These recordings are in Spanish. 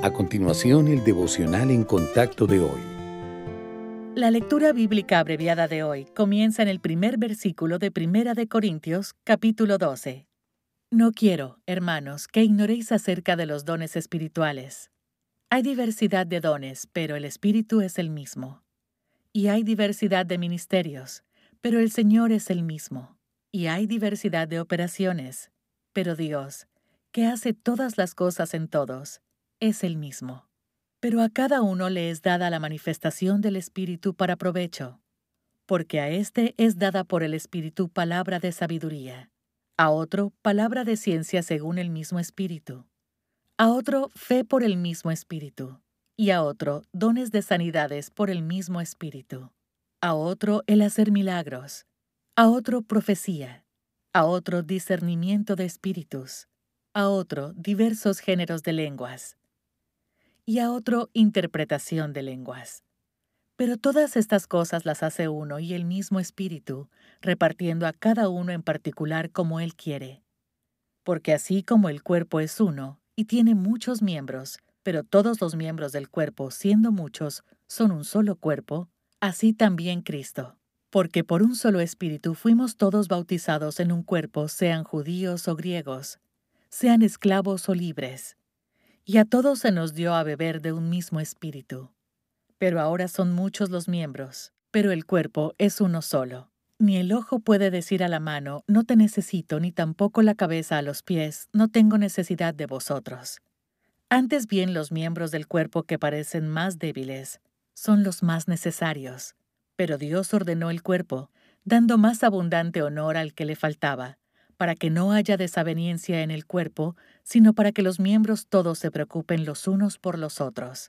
A continuación, el devocional en contacto de hoy. La lectura bíblica abreviada de hoy comienza en el primer versículo de Primera de Corintios, capítulo 12. No quiero, hermanos, que ignoréis acerca de los dones espirituales. Hay diversidad de dones, pero el Espíritu es el mismo. Y hay diversidad de ministerios, pero el Señor es el mismo. Y hay diversidad de operaciones, pero Dios, que hace todas las cosas en todos, es el mismo. Pero a cada uno le es dada la manifestación del Espíritu para provecho, porque a éste es dada por el Espíritu palabra de sabiduría, a otro palabra de ciencia según el mismo Espíritu, a otro fe por el mismo Espíritu, y a otro dones de sanidades por el mismo Espíritu, a otro el hacer milagros, a otro profecía, a otro discernimiento de espíritus, a otro diversos géneros de lenguas y a otro interpretación de lenguas. Pero todas estas cosas las hace uno y el mismo Espíritu, repartiendo a cada uno en particular como Él quiere. Porque así como el cuerpo es uno y tiene muchos miembros, pero todos los miembros del cuerpo, siendo muchos, son un solo cuerpo, así también Cristo. Porque por un solo Espíritu fuimos todos bautizados en un cuerpo, sean judíos o griegos, sean esclavos o libres y a todos se nos dio a beber de un mismo espíritu. Pero ahora son muchos los miembros, pero el cuerpo es uno solo. Ni el ojo puede decir a la mano, no te necesito, ni tampoco la cabeza a los pies, no tengo necesidad de vosotros. Antes bien los miembros del cuerpo que parecen más débiles son los más necesarios, pero Dios ordenó el cuerpo, dando más abundante honor al que le faltaba, para que no haya desaveniencia en el cuerpo, sino para que los miembros todos se preocupen los unos por los otros.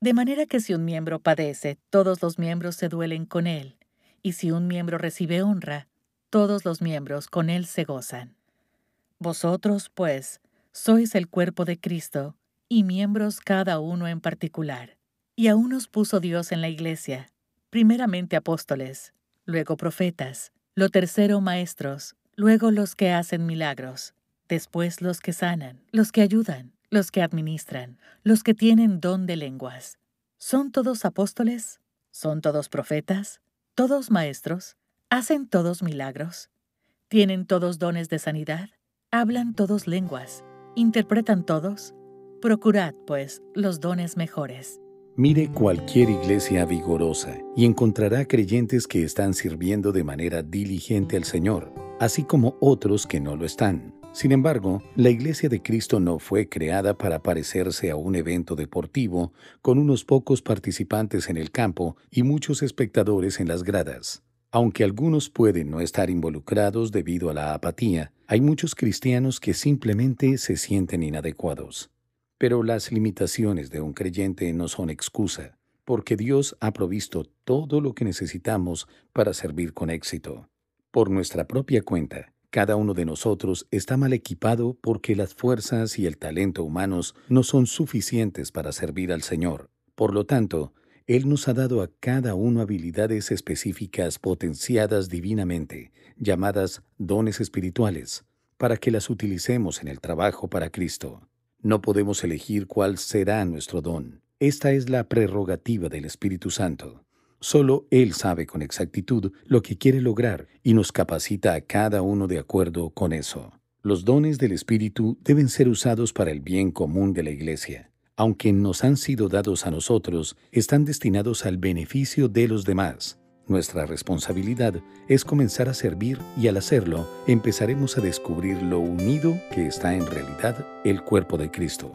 De manera que si un miembro padece, todos los miembros se duelen con él, y si un miembro recibe honra, todos los miembros con él se gozan. Vosotros, pues, sois el cuerpo de Cristo, y miembros cada uno en particular. Y a unos puso Dios en la iglesia, primeramente apóstoles, luego profetas, lo tercero maestros, luego los que hacen milagros, después los que sanan, los que ayudan, los que administran, los que tienen don de lenguas. ¿Son todos apóstoles? ¿Son todos profetas? ¿Todos maestros? ¿Hacen todos milagros? ¿Tienen todos dones de sanidad? ¿Hablan todos lenguas? ¿Interpretan todos? Procurad, pues, los dones mejores. Mire cualquier iglesia vigorosa y encontrará creyentes que están sirviendo de manera diligente al Señor así como otros que no lo están. Sin embargo, la Iglesia de Cristo no fue creada para parecerse a un evento deportivo con unos pocos participantes en el campo y muchos espectadores en las gradas. Aunque algunos pueden no estar involucrados debido a la apatía, hay muchos cristianos que simplemente se sienten inadecuados. Pero las limitaciones de un creyente no son excusa, porque Dios ha provisto todo lo que necesitamos para servir con éxito. Por nuestra propia cuenta, cada uno de nosotros está mal equipado porque las fuerzas y el talento humanos no son suficientes para servir al Señor. Por lo tanto, Él nos ha dado a cada uno habilidades específicas potenciadas divinamente, llamadas dones espirituales, para que las utilicemos en el trabajo para Cristo. No podemos elegir cuál será nuestro don. Esta es la prerrogativa del Espíritu Santo. Solo Él sabe con exactitud lo que quiere lograr y nos capacita a cada uno de acuerdo con eso. Los dones del Espíritu deben ser usados para el bien común de la Iglesia. Aunque nos han sido dados a nosotros, están destinados al beneficio de los demás. Nuestra responsabilidad es comenzar a servir y al hacerlo empezaremos a descubrir lo unido que está en realidad el cuerpo de Cristo.